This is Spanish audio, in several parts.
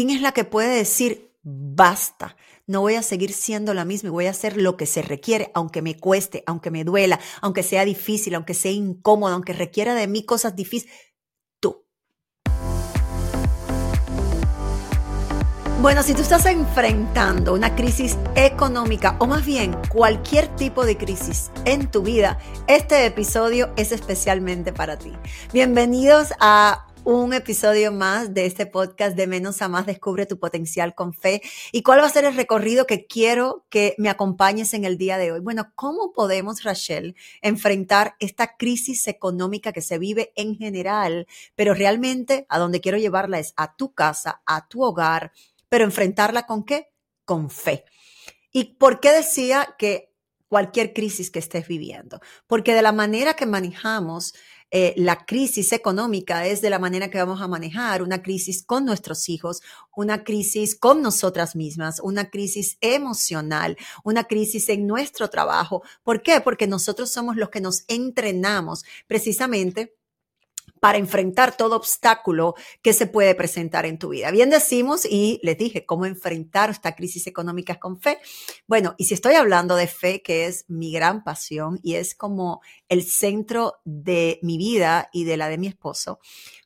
¿Quién es la que puede decir, basta? No voy a seguir siendo la misma y voy a hacer lo que se requiere, aunque me cueste, aunque me duela, aunque sea difícil, aunque sea incómodo, aunque requiera de mí cosas difíciles. Tú. Bueno, si tú estás enfrentando una crisis económica o más bien cualquier tipo de crisis en tu vida, este episodio es especialmente para ti. Bienvenidos a un episodio más de este podcast de menos a más, descubre tu potencial con fe. ¿Y cuál va a ser el recorrido que quiero que me acompañes en el día de hoy? Bueno, ¿cómo podemos, Rachel, enfrentar esta crisis económica que se vive en general? Pero realmente a donde quiero llevarla es a tu casa, a tu hogar, pero enfrentarla con qué? Con fe. ¿Y por qué decía que cualquier crisis que estés viviendo? Porque de la manera que manejamos eh, la crisis económica es de la manera que vamos a manejar una crisis con nuestros hijos, una crisis con nosotras mismas, una crisis emocional, una crisis en nuestro trabajo. ¿Por qué? Porque nosotros somos los que nos entrenamos precisamente para enfrentar todo obstáculo que se puede presentar en tu vida. Bien decimos, y les dije, cómo enfrentar esta crisis económica con fe. Bueno, y si estoy hablando de fe, que es mi gran pasión y es como el centro de mi vida y de la de mi esposo,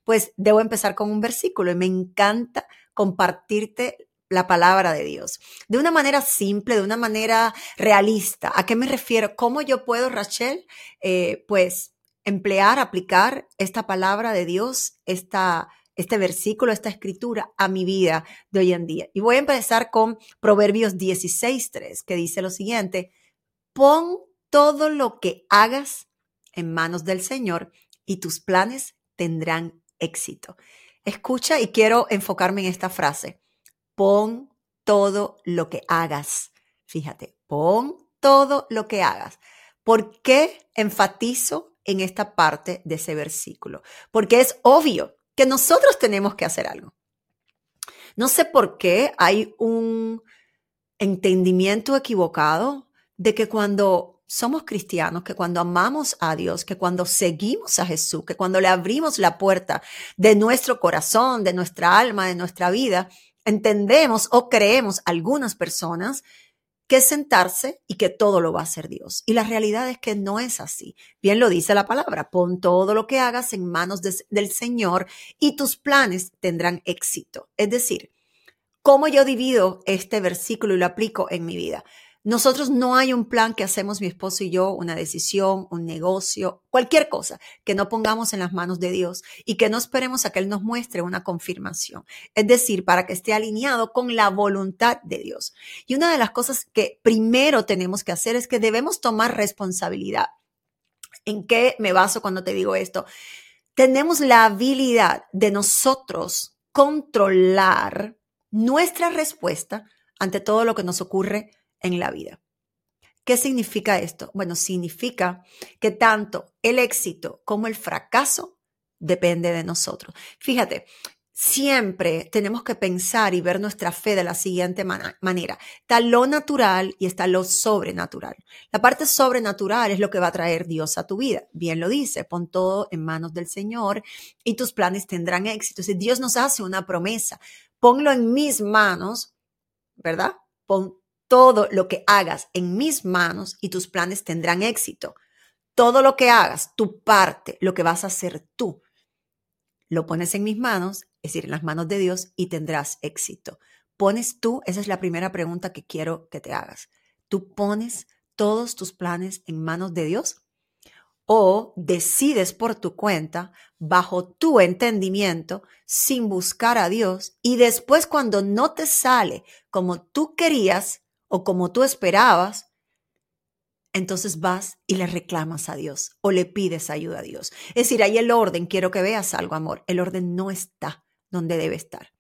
pues debo empezar con un versículo y me encanta compartirte la palabra de Dios. De una manera simple, de una manera realista. ¿A qué me refiero? ¿Cómo yo puedo, Rachel? Eh, pues emplear, aplicar esta palabra de Dios, esta, este versículo, esta escritura a mi vida de hoy en día. Y voy a empezar con Proverbios 16.3, que dice lo siguiente, pon todo lo que hagas en manos del Señor y tus planes tendrán éxito. Escucha y quiero enfocarme en esta frase. Pon todo lo que hagas. Fíjate, pon todo lo que hagas. ¿Por qué enfatizo en esta parte de ese versículo, porque es obvio que nosotros tenemos que hacer algo. No sé por qué hay un entendimiento equivocado de que cuando somos cristianos, que cuando amamos a Dios, que cuando seguimos a Jesús, que cuando le abrimos la puerta de nuestro corazón, de nuestra alma, de nuestra vida, entendemos o creemos algunas personas que sentarse y que todo lo va a hacer Dios. Y la realidad es que no es así. Bien lo dice la palabra, pon todo lo que hagas en manos del Señor y tus planes tendrán éxito. Es decir, ¿cómo yo divido este versículo y lo aplico en mi vida? Nosotros no hay un plan que hacemos mi esposo y yo, una decisión, un negocio, cualquier cosa que no pongamos en las manos de Dios y que no esperemos a que Él nos muestre una confirmación. Es decir, para que esté alineado con la voluntad de Dios. Y una de las cosas que primero tenemos que hacer es que debemos tomar responsabilidad. ¿En qué me baso cuando te digo esto? Tenemos la habilidad de nosotros controlar nuestra respuesta ante todo lo que nos ocurre en la vida. ¿Qué significa esto? Bueno, significa que tanto el éxito como el fracaso depende de nosotros. Fíjate, siempre tenemos que pensar y ver nuestra fe de la siguiente manera. Está lo natural y está lo sobrenatural. La parte sobrenatural es lo que va a traer Dios a tu vida. Bien lo dice, pon todo en manos del Señor y tus planes tendrán éxito. Si Dios nos hace una promesa, ponlo en mis manos, ¿verdad? Pon todo lo que hagas en mis manos y tus planes tendrán éxito. Todo lo que hagas, tu parte, lo que vas a hacer tú, lo pones en mis manos, es decir, en las manos de Dios y tendrás éxito. ¿Pones tú? Esa es la primera pregunta que quiero que te hagas. ¿Tú pones todos tus planes en manos de Dios? ¿O decides por tu cuenta, bajo tu entendimiento, sin buscar a Dios y después cuando no te sale como tú querías, o como tú esperabas, entonces vas y le reclamas a Dios o le pides ayuda a Dios. Es decir, ahí el orden, quiero que veas algo, amor, el orden no está donde debe estar.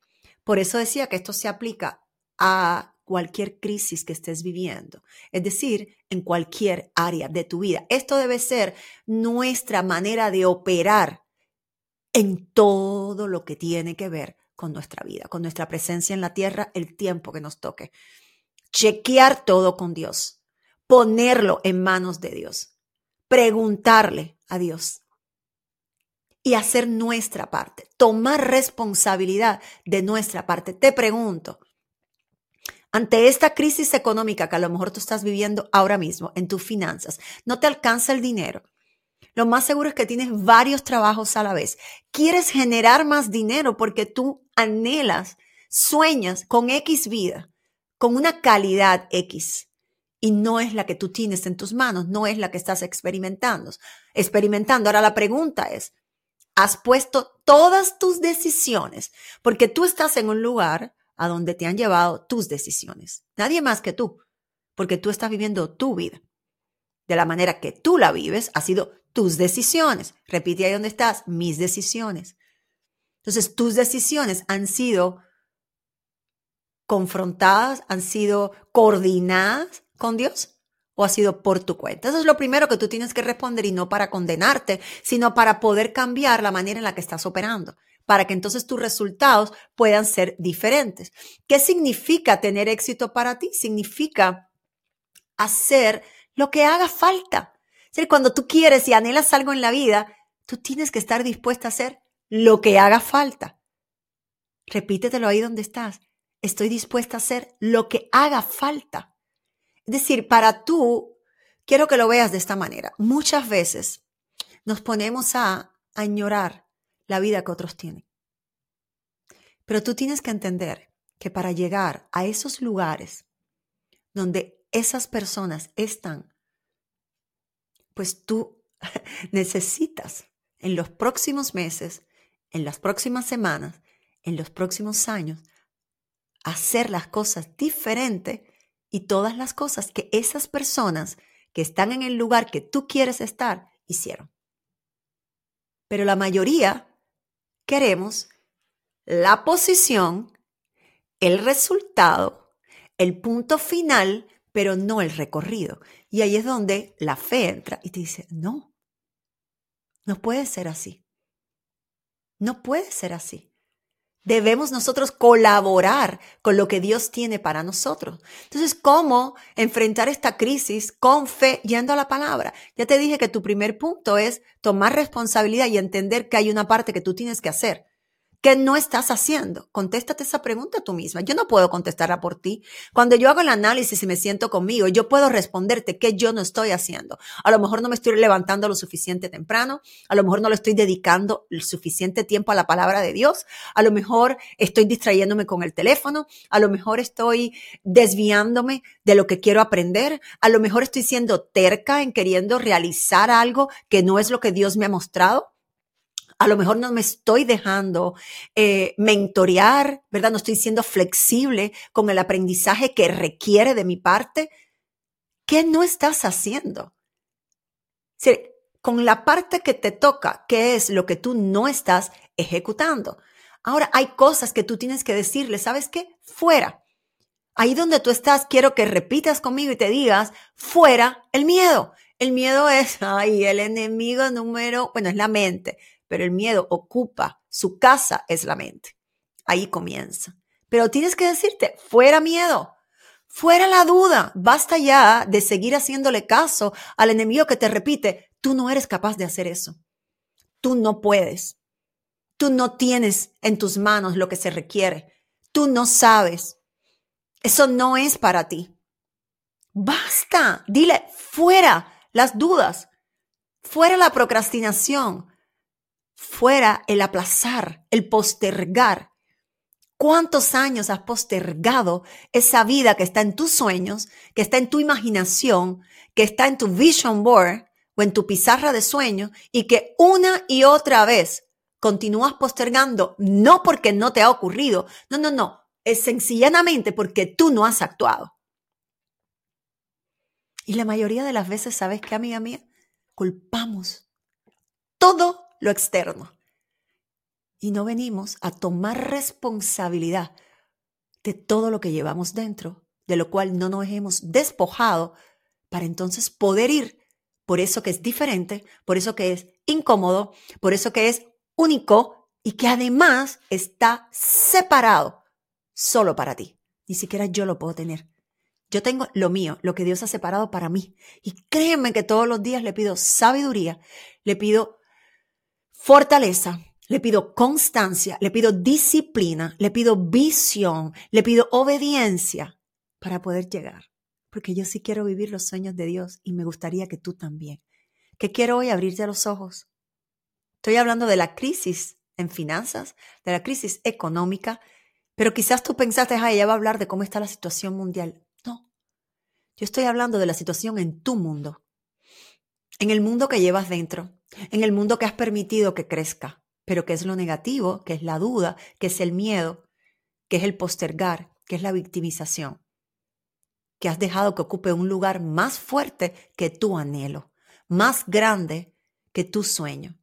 Por eso decía que esto se aplica a cualquier crisis que estés viviendo, es decir, en cualquier área de tu vida. Esto debe ser nuestra manera de operar en todo lo que tiene que ver con nuestra vida, con nuestra presencia en la tierra, el tiempo que nos toque chequear todo con Dios, ponerlo en manos de Dios, preguntarle a Dios. y hacer nuestra parte, tomar responsabilidad de nuestra parte. Te pregunto, ante esta crisis económica que a lo mejor tú estás viviendo ahora mismo en tus finanzas, no te alcanza el dinero. Lo más seguro es que tienes varios trabajos a la vez. Quieres generar más dinero porque tú anhelas, sueñas con X vida, con una calidad X y no es la que tú tienes en tus manos, no es la que estás experimentando. Experimentando. Ahora la pregunta es, has puesto todas tus decisiones, porque tú estás en un lugar a donde te han llevado tus decisiones. Nadie más que tú, porque tú estás viviendo tu vida. De la manera que tú la vives, ha sido tus decisiones. Repite ahí donde estás, mis decisiones. Entonces, tus decisiones han sido confrontadas, han sido coordinadas con Dios o ha sido por tu cuenta? Eso es lo primero que tú tienes que responder y no para condenarte, sino para poder cambiar la manera en la que estás operando, para que entonces tus resultados puedan ser diferentes. ¿Qué significa tener éxito para ti? Significa hacer lo que haga falta. Es cuando tú quieres y anhelas algo en la vida, tú tienes que estar dispuesta a hacer lo que haga falta. Repítetelo ahí donde estás. Estoy dispuesta a hacer lo que haga falta. Es decir, para tú, quiero que lo veas de esta manera. Muchas veces nos ponemos a añorar la vida que otros tienen. Pero tú tienes que entender que para llegar a esos lugares donde esas personas están, pues tú necesitas en los próximos meses, en las próximas semanas, en los próximos años, hacer las cosas diferentes y todas las cosas que esas personas que están en el lugar que tú quieres estar hicieron. Pero la mayoría queremos la posición, el resultado, el punto final, pero no el recorrido. Y ahí es donde la fe entra y te dice, no, no puede ser así. No puede ser así. Debemos nosotros colaborar con lo que Dios tiene para nosotros. Entonces, ¿cómo enfrentar esta crisis con fe yendo a la palabra? Ya te dije que tu primer punto es tomar responsabilidad y entender que hay una parte que tú tienes que hacer. ¿Qué no estás haciendo? Contéstate esa pregunta tú misma. Yo no puedo contestarla por ti. Cuando yo hago el análisis y me siento conmigo, yo puedo responderte qué yo no estoy haciendo. A lo mejor no me estoy levantando lo suficiente temprano, a lo mejor no le estoy dedicando el suficiente tiempo a la palabra de Dios, a lo mejor estoy distrayéndome con el teléfono, a lo mejor estoy desviándome de lo que quiero aprender, a lo mejor estoy siendo terca en queriendo realizar algo que no es lo que Dios me ha mostrado a lo mejor no me estoy dejando eh, mentorear, ¿verdad? No estoy siendo flexible con el aprendizaje que requiere de mi parte. ¿Qué no estás haciendo? con la parte que te toca, ¿qué es lo que tú no estás ejecutando? Ahora, hay cosas que tú tienes que decirle, ¿sabes qué? Fuera. Ahí donde tú estás, quiero que repitas conmigo y te digas, fuera el miedo. El miedo es, ay, el enemigo número, bueno, es la mente pero el miedo ocupa, su casa es la mente. Ahí comienza. Pero tienes que decirte, fuera miedo, fuera la duda, basta ya de seguir haciéndole caso al enemigo que te repite, tú no eres capaz de hacer eso, tú no puedes, tú no tienes en tus manos lo que se requiere, tú no sabes, eso no es para ti. Basta, dile, fuera las dudas, fuera la procrastinación, fuera el aplazar, el postergar. ¿Cuántos años has postergado esa vida que está en tus sueños, que está en tu imaginación, que está en tu vision board o en tu pizarra de sueños y que una y otra vez continúas postergando, no porque no te ha ocurrido, no, no, no, es sencillamente porque tú no has actuado. Y la mayoría de las veces, ¿sabes qué, amiga mía? Culpamos todo lo externo. Y no venimos a tomar responsabilidad de todo lo que llevamos dentro, de lo cual no nos hemos despojado, para entonces poder ir por eso que es diferente, por eso que es incómodo, por eso que es único y que además está separado solo para ti. Ni siquiera yo lo puedo tener. Yo tengo lo mío, lo que Dios ha separado para mí. Y créeme que todos los días le pido sabiduría, le pido fortaleza, le pido constancia, le pido disciplina, le pido visión, le pido obediencia para poder llegar. Porque yo sí quiero vivir los sueños de Dios y me gustaría que tú también. ¿Qué quiero hoy? Abrirte los ojos. Estoy hablando de la crisis en finanzas, de la crisis económica, pero quizás tú pensaste, ah, ella va a hablar de cómo está la situación mundial. No, yo estoy hablando de la situación en tu mundo, en el mundo que llevas dentro, en el mundo que has permitido que crezca, pero que es lo negativo, que es la duda, que es el miedo, que es el postergar, que es la victimización, que has dejado que ocupe un lugar más fuerte que tu anhelo, más grande que tu sueño.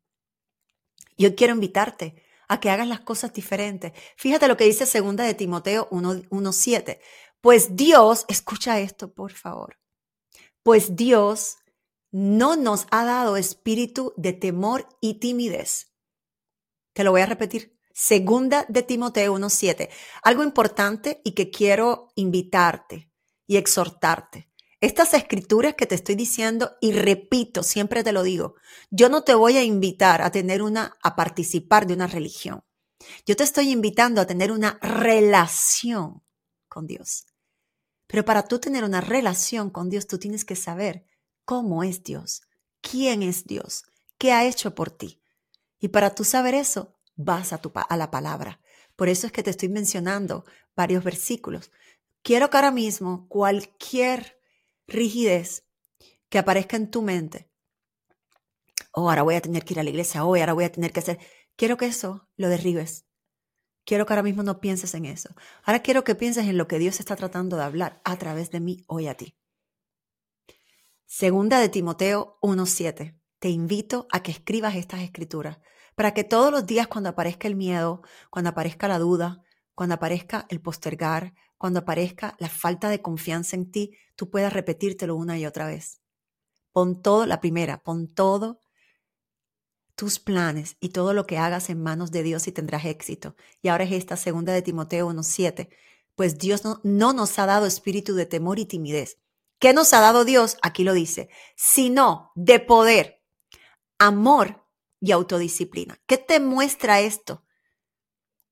Yo quiero invitarte a que hagas las cosas diferentes. Fíjate lo que dice segunda de Timoteo 1.7. Pues Dios, escucha esto por favor, pues Dios no nos ha dado espíritu de temor y timidez. Te lo voy a repetir. Segunda de Timoteo 1.7. Algo importante y que quiero invitarte y exhortarte. Estas escrituras que te estoy diciendo, y repito, siempre te lo digo, yo no te voy a invitar a tener una, a participar de una religión. Yo te estoy invitando a tener una relación con Dios. Pero para tú tener una relación con Dios, tú tienes que saber cómo es Dios, quién es Dios, qué ha hecho por ti. Y para tú saber eso, vas a, la palabra. Por eso es que te estoy mencionando varios versículos. Quiero que ahora mismo cualquier rigidez que aparezca en tu mente, oh, ahora voy a tener que ir a la iglesia, hoy, ahora voy a tener que hacer, quiero que eso lo derribes. Quiero que ahora mismo no pienses en eso. Ahora quiero que pienses en lo que Dios está tratando de hablar a través de mí hoy a ti. Segunda de Timoteo 1.7. Te invito a que escribas estas escrituras para que todos los días cuando aparezca el miedo, cuando aparezca la duda, cuando aparezca el postergar, cuando aparezca la falta de confianza en ti, tú puedas repetírtelo una y otra vez. Pon todo, la primera, pon todo tus planes y todo lo que hagas en manos de Dios y tendrás éxito. Y ahora es esta segunda de Timoteo 1.7. Pues Dios no, no nos ha dado espíritu de temor y timidez. ¿Qué nos ha dado Dios? Aquí lo dice, sino de poder, amor y autodisciplina. ¿Qué te muestra esto?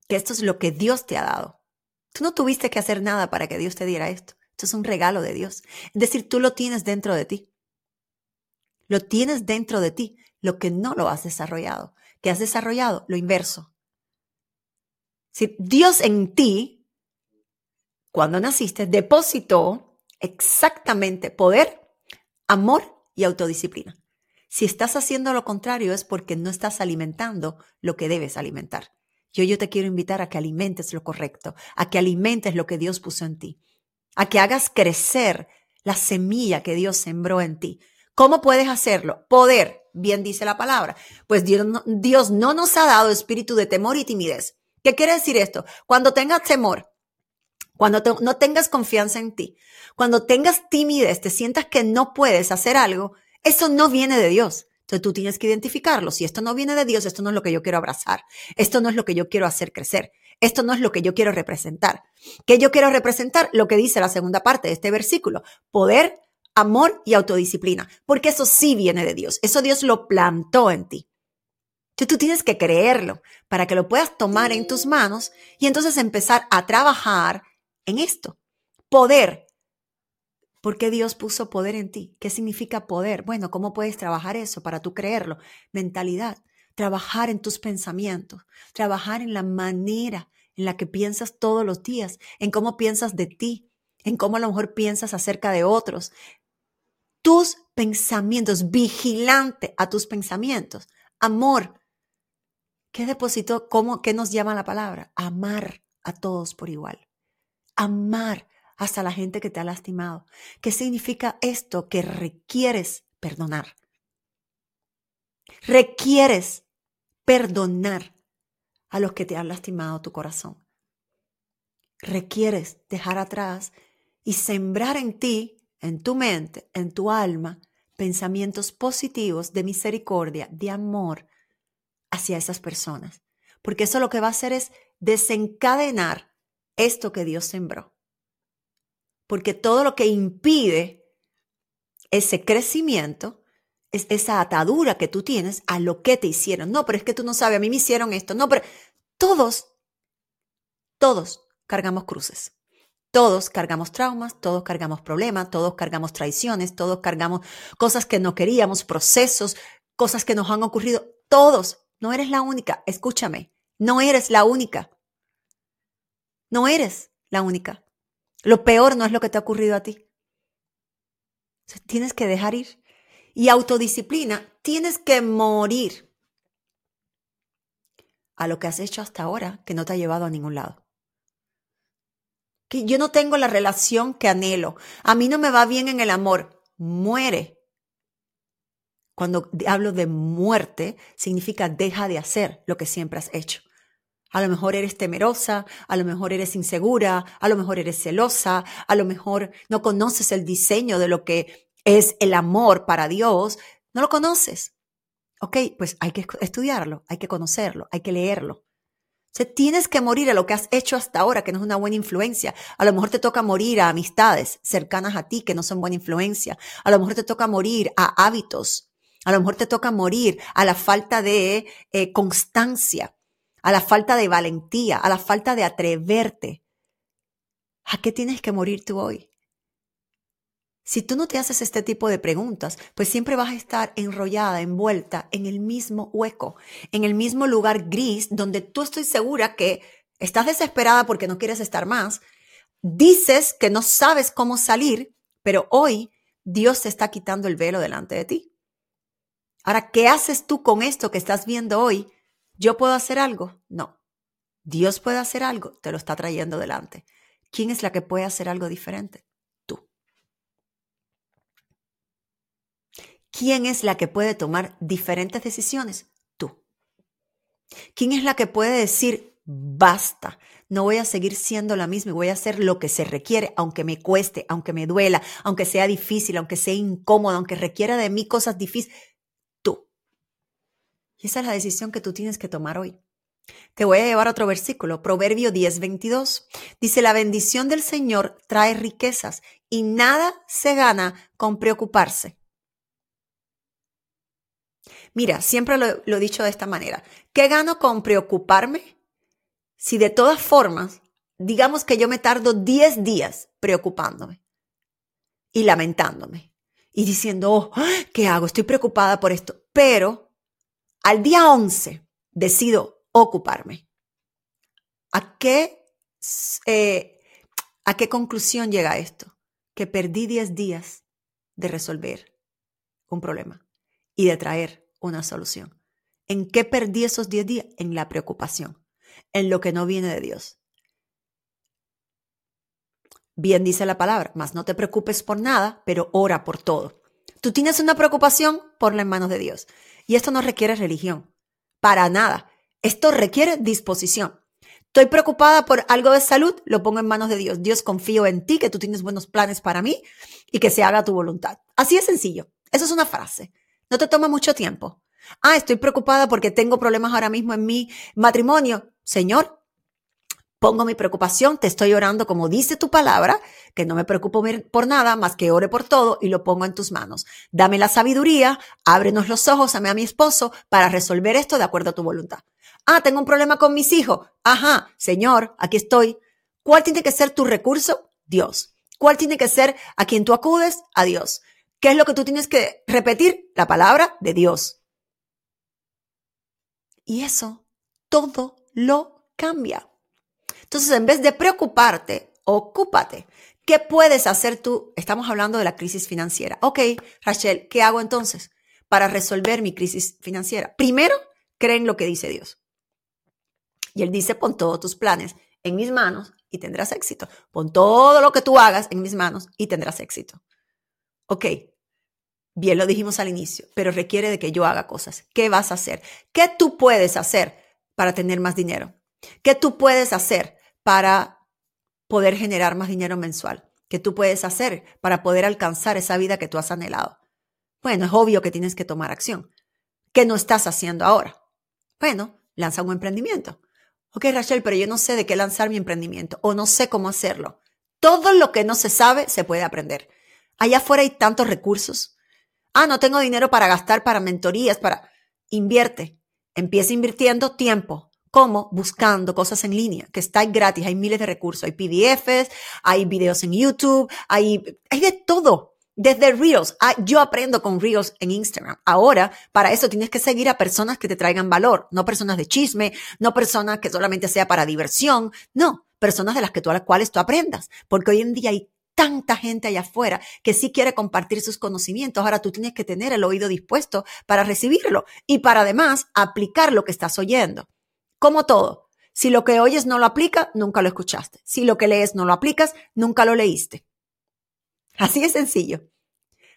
Que esto es lo que Dios te ha dado. Tú no tuviste que hacer nada para que Dios te diera esto. Esto es un regalo de Dios. Es decir, tú lo tienes dentro de ti. Lo tienes dentro de ti, lo que no lo has desarrollado. Que has desarrollado lo inverso. Si Dios en ti, cuando naciste, depositó exactamente poder, amor y autodisciplina. Si estás haciendo lo contrario es porque no estás alimentando lo que debes alimentar. Yo, yo te quiero invitar a que alimentes lo correcto, a que alimentes lo que Dios puso en ti, a que hagas crecer la semilla que Dios sembró en ti. ¿Cómo puedes hacerlo? Poder, bien dice la palabra. Pues Dios no, Dios no nos ha dado espíritu de temor y timidez. ¿Qué quiere decir esto? Cuando tengas temor, cuando no tengas confianza en ti, cuando tengas timidez, te sientas que no puedes hacer algo, eso no viene de Dios. Entonces tú tienes que identificarlo. Si esto no viene de Dios, esto no es lo que yo quiero abrazar. Esto no es lo que yo quiero hacer crecer. Esto no es lo que yo quiero representar. ¿Qué yo quiero representar? Lo que dice la segunda parte de este versículo. Poder, amor y autodisciplina. Porque eso sí viene de Dios. Eso Dios lo plantó en ti. Entonces tú tienes que creerlo para que lo puedas tomar en tus manos y entonces empezar a trabajar en esto. Poder, ¿Por qué Dios puso poder en ti? ¿Qué significa poder? Bueno, ¿cómo puedes trabajar eso para tú creerlo? Mentalidad, trabajar en tus pensamientos, trabajar en la manera en la que piensas todos los días, en cómo piensas de ti, en cómo a lo mejor piensas acerca de otros. Tus pensamientos, vigilante a tus pensamientos. Amor. ¿Qué depositó? ¿Cómo? ¿Qué nos llama la palabra? Amar a todos por igual. Amar hasta la gente que te ha lastimado. ¿Qué significa esto? Que requieres perdonar. Requieres perdonar a los que te han lastimado tu corazón. Requieres dejar atrás y sembrar en ti, en tu mente, en tu alma, pensamientos positivos de misericordia, de amor hacia esas personas. Porque eso lo que va a hacer es desencadenar esto que Dios sembró porque todo lo que impide ese crecimiento es esa atadura que tú tienes a lo que te hicieron. No, pero es que tú no sabes, a mí me hicieron esto. No, pero todos, todos cargamos cruces. Todos cargamos traumas, todos cargamos problemas, todos cargamos traiciones, todos cargamos cosas que no queríamos, procesos, cosas que nos han ocurrido. Todos. No eres la única. Escúchame. No eres la única. No eres la única. Lo peor no es lo que te ha ocurrido a ti. tienes que dejar ir. Y autodisciplina, tienes que morir a lo que has hecho hasta ahora que no te ha llevado a ningún lado. Que yo no tengo la relación que anhelo. A mí no me va bien en el amor. Muere. Cuando hablo de muerte, significa deja de hacer lo que siempre has hecho. A lo mejor eres temerosa, a lo mejor eres insegura, a lo mejor eres celosa, a lo mejor no conoces el diseño de lo que es el amor para Dios, no lo conoces. Ok, pues hay que estudiarlo, hay que conocerlo, hay que leerlo. O tienes que morir a lo que has hecho hasta ahora, que no es una buena influencia. A lo mejor te toca morir a amistades cercanas a ti que no son buena influencia. A lo mejor te toca morir a hábitos. A lo mejor te toca morir a la falta de eh, constancia a la falta de valentía, a la falta de atreverte. ¿A qué tienes que morir tú hoy? Si tú no te haces este tipo de preguntas, pues siempre vas a estar enrollada, envuelta en el mismo hueco, en el mismo lugar gris donde tú estoy segura que estás desesperada porque no quieres estar más, dices que no sabes cómo salir, pero hoy Dios te está quitando el velo delante de ti. Ahora, ¿qué haces tú con esto que estás viendo hoy ¿Yo puedo hacer algo? No. Dios puede hacer algo, te lo está trayendo delante. ¿Quién es la que puede hacer algo diferente? Tú. ¿Quién es la que puede tomar diferentes decisiones? Tú. ¿Quién es la que puede decir, basta, no voy a seguir siendo la misma y voy a hacer lo que se requiere, aunque me cueste, aunque me duela, aunque sea difícil, aunque sea incómodo, aunque requiera de mí cosas difíciles? Y esa es la decisión que tú tienes que tomar hoy. Te voy a llevar a otro versículo, Proverbio 10, 22. Dice, la bendición del Señor trae riquezas y nada se gana con preocuparse. Mira, siempre lo, lo he dicho de esta manera. ¿Qué gano con preocuparme? Si de todas formas, digamos que yo me tardo 10 días preocupándome y lamentándome y diciendo, oh, ¿qué hago? Estoy preocupada por esto. Pero al día 11 decido ocuparme. ¿A qué, eh, ¿A qué conclusión llega esto? Que perdí 10 días de resolver un problema y de traer una solución. ¿En qué perdí esos 10 días? En la preocupación, en lo que no viene de Dios. Bien dice la palabra, mas no te preocupes por nada, pero ora por todo. Tú tienes una preocupación, ponla en manos de Dios. Y esto no requiere religión, para nada. Esto requiere disposición. Estoy preocupada por algo de salud, lo pongo en manos de Dios. Dios confío en ti, que tú tienes buenos planes para mí y que se haga tu voluntad. Así de sencillo. Eso es una frase. No te toma mucho tiempo. Ah, estoy preocupada porque tengo problemas ahora mismo en mi matrimonio. Señor, Pongo mi preocupación, te estoy orando como dice tu palabra, que no me preocupo por nada más que ore por todo y lo pongo en tus manos. Dame la sabiduría, ábrenos los ojos, a mi esposo para resolver esto de acuerdo a tu voluntad. Ah, tengo un problema con mis hijos. Ajá, Señor, aquí estoy. ¿Cuál tiene que ser tu recurso? Dios. ¿Cuál tiene que ser a quien tú acudes? A Dios. ¿Qué es lo que tú tienes que repetir? La palabra de Dios. Y eso todo lo cambia. Entonces, en vez de preocuparte, ocúpate. ¿Qué puedes hacer tú? Estamos hablando de la crisis financiera. Ok, Rachel, ¿qué hago entonces para resolver mi crisis financiera? Primero, creen lo que dice Dios. Y Él dice, pon todos tus planes en mis manos y tendrás éxito. Pon todo lo que tú hagas en mis manos y tendrás éxito. Ok, bien lo dijimos al inicio, pero requiere de que yo haga cosas. ¿Qué vas a hacer? ¿Qué tú puedes hacer para tener más dinero? ¿Qué tú puedes hacer para poder generar más dinero mensual? ¿Qué tú puedes hacer para poder alcanzar esa vida que tú has anhelado? Bueno, es obvio que tienes que tomar acción. ¿Qué no estás haciendo ahora? Bueno, lanza un emprendimiento. Ok, Rachel, pero yo no sé de qué lanzar mi emprendimiento o no sé cómo hacerlo. Todo lo que no se sabe se puede aprender. Allá afuera hay tantos recursos. Ah, no tengo dinero para gastar para mentorías, para... Invierte. Empieza invirtiendo tiempo. ¿Cómo? Buscando cosas en línea, que está gratis, hay miles de recursos, hay PDFs, hay videos en YouTube, hay, hay de todo. Desde Reels, ah, yo aprendo con Reels en Instagram. Ahora, para eso tienes que seguir a personas que te traigan valor, no personas de chisme, no personas que solamente sea para diversión, no, personas de las que tú, a las cuales tú aprendas, porque hoy en día hay tanta gente allá afuera que sí quiere compartir sus conocimientos. Ahora tú tienes que tener el oído dispuesto para recibirlo y para además aplicar lo que estás oyendo. Como todo, si lo que oyes no lo aplica, nunca lo escuchaste. Si lo que lees no lo aplicas, nunca lo leíste. Así de sencillo.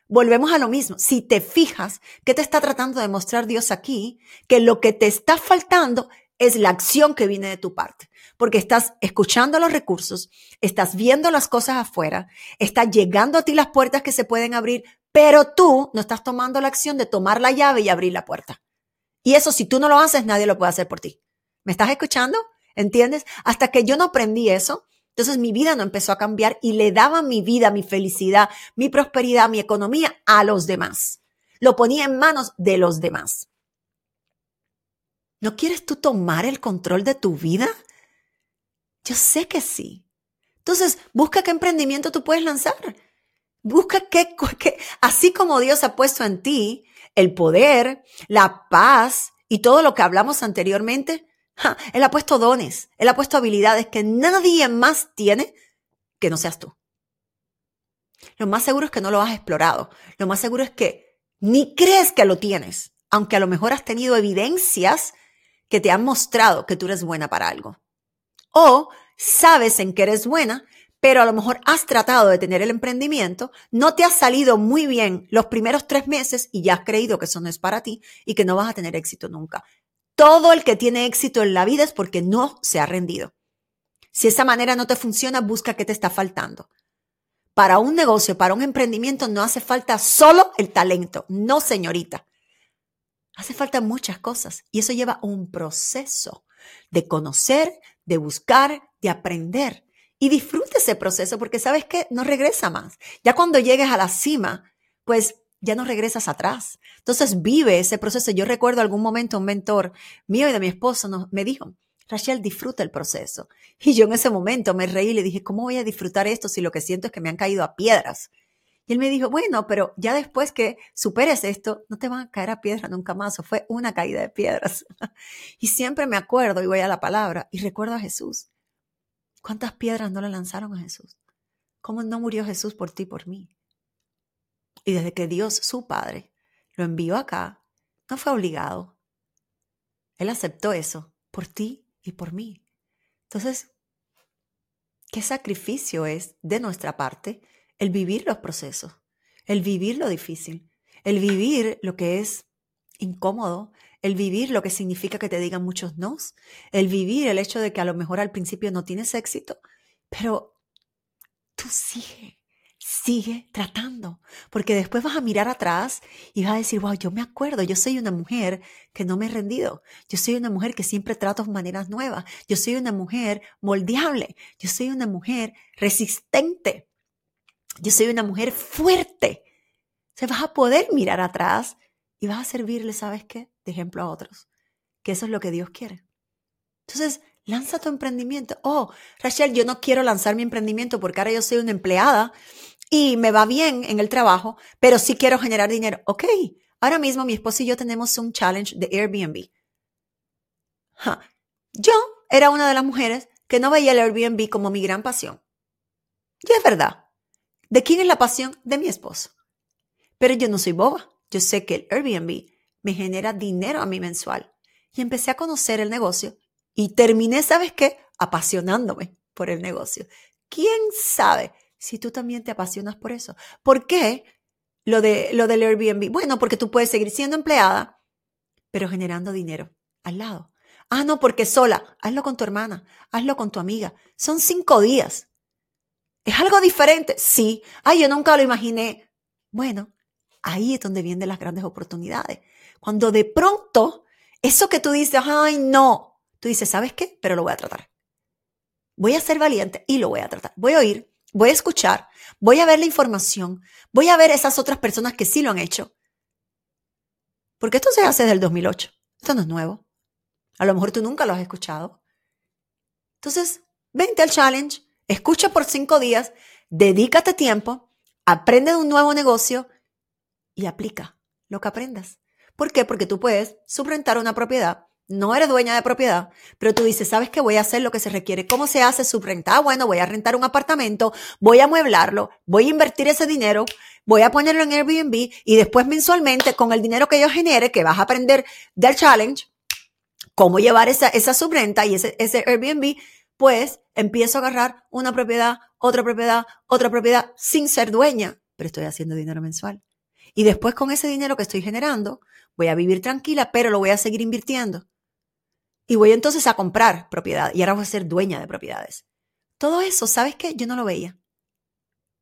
Volvemos a lo mismo. Si te fijas, ¿qué te está tratando de mostrar Dios aquí? Que lo que te está faltando es la acción que viene de tu parte. Porque estás escuchando los recursos, estás viendo las cosas afuera, está llegando a ti las puertas que se pueden abrir, pero tú no estás tomando la acción de tomar la llave y abrir la puerta. Y eso, si tú no lo haces, nadie lo puede hacer por ti. ¿Me estás escuchando? ¿Entiendes? Hasta que yo no aprendí eso, entonces mi vida no empezó a cambiar y le daba mi vida, mi felicidad, mi prosperidad, mi economía a los demás. Lo ponía en manos de los demás. ¿No quieres tú tomar el control de tu vida? Yo sé que sí. Entonces, busca qué emprendimiento tú puedes lanzar. Busca qué, así como Dios ha puesto en ti el poder, la paz y todo lo que hablamos anteriormente, él ha puesto dones, Él ha puesto habilidades que nadie más tiene que no seas tú. Lo más seguro es que no lo has explorado. Lo más seguro es que ni crees que lo tienes, aunque a lo mejor has tenido evidencias que te han mostrado que tú eres buena para algo. O sabes en que eres buena, pero a lo mejor has tratado de tener el emprendimiento, no te ha salido muy bien los primeros tres meses y ya has creído que eso no es para ti y que no vas a tener éxito nunca. Todo el que tiene éxito en la vida es porque no se ha rendido. Si esa manera no te funciona, busca qué te está faltando. Para un negocio, para un emprendimiento, no hace falta solo el talento. No, señorita. Hace falta muchas cosas y eso lleva un proceso de conocer, de buscar, de aprender. Y disfruta ese proceso porque sabes que no regresa más. Ya cuando llegues a la cima, pues ya no regresas atrás. Entonces vive ese proceso. Yo recuerdo algún momento un mentor mío y de mi esposo me dijo, Rachel, disfruta el proceso. Y yo en ese momento me reí y le dije, ¿cómo voy a disfrutar esto si lo que siento es que me han caído a piedras? Y él me dijo, bueno, pero ya después que superes esto, no te van a caer a piedra nunca más. O fue una caída de piedras. y siempre me acuerdo y voy a la palabra y recuerdo a Jesús. ¿Cuántas piedras no le lanzaron a Jesús? ¿Cómo no murió Jesús por ti, por mí? Y desde que Dios, su Padre, lo envió acá, no fue obligado. Él aceptó eso por ti y por mí. Entonces, ¿qué sacrificio es de nuestra parte el vivir los procesos, el vivir lo difícil, el vivir lo que es incómodo, el vivir lo que significa que te digan muchos nos, el vivir el hecho de que a lo mejor al principio no tienes éxito, pero tú sigue, sigue tratando, porque después vas a mirar atrás y vas a decir, wow, yo me acuerdo, yo soy una mujer que no me he rendido, yo soy una mujer que siempre trato maneras nuevas, yo soy una mujer moldeable, yo soy una mujer resistente, yo soy una mujer fuerte. O vas a poder mirar atrás y vas a servirle, ¿sabes qué? De ejemplo a otros, que eso es lo que Dios quiere. Entonces, lanza tu emprendimiento. Oh, Rachel, yo no quiero lanzar mi emprendimiento porque ahora yo soy una empleada y me va bien en el trabajo, pero sí quiero generar dinero. Ok, ahora mismo mi esposo y yo tenemos un challenge de Airbnb. Yo era una de las mujeres que no veía el Airbnb como mi gran pasión. Y es verdad. ¿De quién es la pasión? De mi esposo. Pero yo no soy boba. Yo sé que el Airbnb me genera dinero a mí mensual. Y empecé a conocer el negocio y terminé, ¿sabes qué? Apasionándome por el negocio. ¿Quién sabe si tú también te apasionas por eso. ¿Por qué lo, de, lo del Airbnb? Bueno, porque tú puedes seguir siendo empleada, pero generando dinero al lado. Ah, no, porque sola. Hazlo con tu hermana, hazlo con tu amiga. Son cinco días. ¿Es algo diferente? Sí. Ay, yo nunca lo imaginé. Bueno, ahí es donde vienen las grandes oportunidades. Cuando de pronto, eso que tú dices, ay, no, tú dices, ¿sabes qué? Pero lo voy a tratar. Voy a ser valiente y lo voy a tratar. Voy a oír voy a escuchar, voy a ver la información, voy a ver esas otras personas que sí lo han hecho, Porque esto se hace desde el 2008. Esto no es nuevo. A lo mejor tú nunca lo has escuchado. Entonces, vente al challenge, escucha por cinco días, dedícate tiempo, aprende de un nuevo negocio y aplica lo que aprendas. ¿Por qué? Porque tú puedes subrentar una propiedad, no eres dueña de propiedad, pero tú dices, ¿sabes qué? Voy a hacer lo que se requiere. ¿Cómo se hace subrentar? Ah, bueno, voy a rentar un apartamento, voy a amueblarlo, voy a invertir ese dinero, voy a ponerlo en Airbnb y después mensualmente con el dinero que yo genere, que vas a aprender del challenge, cómo llevar esa, esa subrenta y ese, ese Airbnb, pues empiezo a agarrar una propiedad, otra propiedad, otra propiedad sin ser dueña, pero estoy haciendo dinero mensual. Y después con ese dinero que estoy generando, voy a vivir tranquila, pero lo voy a seguir invirtiendo. Y voy entonces a comprar propiedad y ahora voy a ser dueña de propiedades. Todo eso, ¿sabes qué? Yo no lo veía.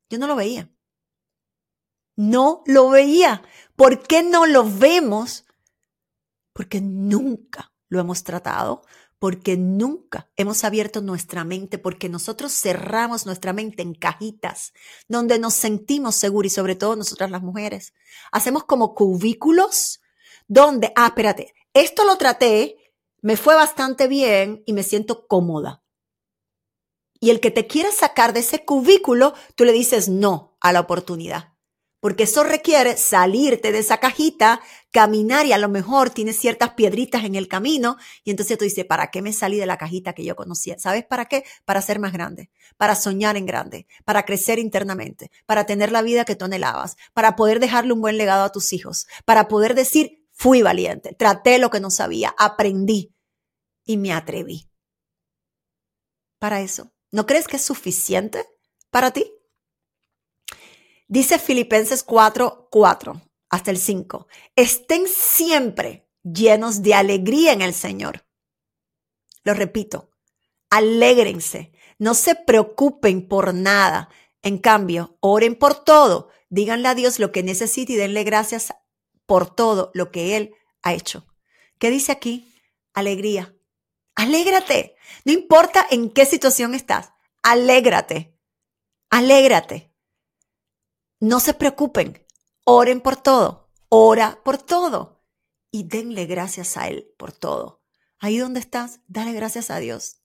Yo no lo veía. No lo veía. ¿Por qué no lo vemos? Porque nunca lo hemos tratado, porque nunca hemos abierto nuestra mente, porque nosotros cerramos nuestra mente en cajitas donde nos sentimos seguros y sobre todo nosotras las mujeres. Hacemos como cubículos donde, ah, espérate, esto lo traté, me fue bastante bien y me siento cómoda. Y el que te quiere sacar de ese cubículo, tú le dices no a la oportunidad porque eso requiere salirte de esa cajita, caminar y a lo mejor tienes ciertas piedritas en el camino y entonces tú dices, ¿para qué me salí de la cajita que yo conocía? ¿Sabes para qué? Para ser más grande, para soñar en grande, para crecer internamente, para tener la vida que tú anhelabas, para poder dejarle un buen legado a tus hijos, para poder decir, fui valiente, traté lo que no sabía, aprendí y me atreví. Para eso, ¿no crees que es suficiente para ti? Dice Filipenses 4, 4 hasta el 5. Estén siempre llenos de alegría en el Señor. Lo repito, alégrense, no se preocupen por nada. En cambio, oren por todo, díganle a Dios lo que necesite y denle gracias por todo lo que Él ha hecho. ¿Qué dice aquí? Alegría. Alégrate. No importa en qué situación estás, alégrate. Alégrate. No se preocupen, oren por todo, ora por todo y denle gracias a Él por todo. Ahí donde estás, dale gracias a Dios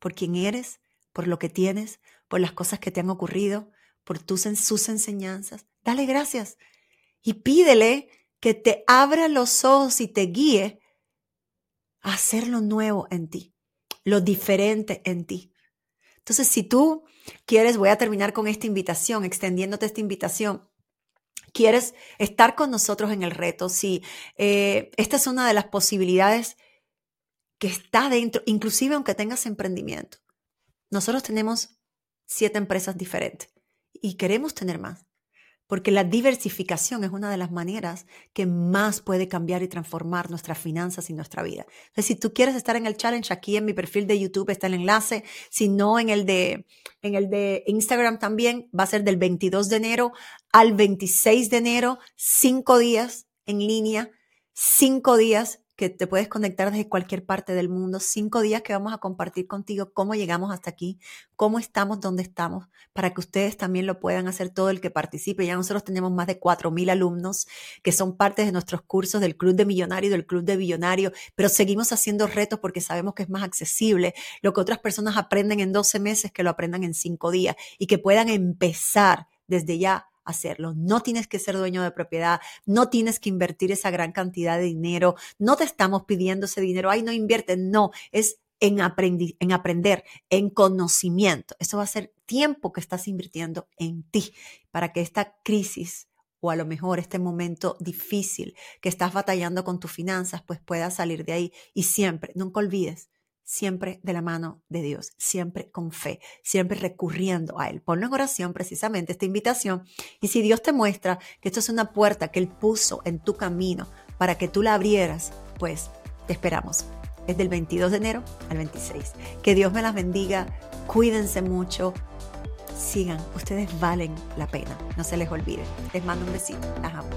por quien eres, por lo que tienes, por las cosas que te han ocurrido, por tus, sus enseñanzas. Dale gracias y pídele que te abra los ojos y te guíe a hacer lo nuevo en ti, lo diferente en ti. Entonces, si tú quieres, voy a terminar con esta invitación, extendiéndote esta invitación. ¿Quieres estar con nosotros en el reto? Sí, eh, esta es una de las posibilidades que está dentro, inclusive aunque tengas emprendimiento. Nosotros tenemos siete empresas diferentes y queremos tener más porque la diversificación es una de las maneras que más puede cambiar y transformar nuestras finanzas y nuestra vida. Entonces, si tú quieres estar en el challenge, aquí en mi perfil de YouTube está el enlace, si no en el de, en el de Instagram también, va a ser del 22 de enero al 26 de enero, cinco días en línea, cinco días que te puedes conectar desde cualquier parte del mundo. Cinco días que vamos a compartir contigo cómo llegamos hasta aquí, cómo estamos donde estamos, para que ustedes también lo puedan hacer todo el que participe. Ya nosotros tenemos más de 4.000 alumnos que son parte de nuestros cursos del Club de Millonario del Club de Billonario, pero seguimos haciendo retos porque sabemos que es más accesible. Lo que otras personas aprenden en 12 meses, que lo aprendan en cinco días y que puedan empezar desde ya hacerlo. No tienes que ser dueño de propiedad, no tienes que invertir esa gran cantidad de dinero, no te estamos pidiendo ese dinero, ay, no invierte, no, es en, en aprender, en conocimiento. Eso va a ser tiempo que estás invirtiendo en ti para que esta crisis o a lo mejor este momento difícil que estás batallando con tus finanzas, pues puedas salir de ahí. Y siempre, nunca olvides, siempre de la mano de Dios, siempre con fe, siempre recurriendo a Él. Ponlo en oración precisamente esta invitación y si Dios te muestra que esto es una puerta que Él puso en tu camino para que tú la abrieras, pues te esperamos. Es del 22 de enero al 26. Que Dios me las bendiga, cuídense mucho, sigan, ustedes valen la pena, no se les olvide. Les mando un besito, las amo.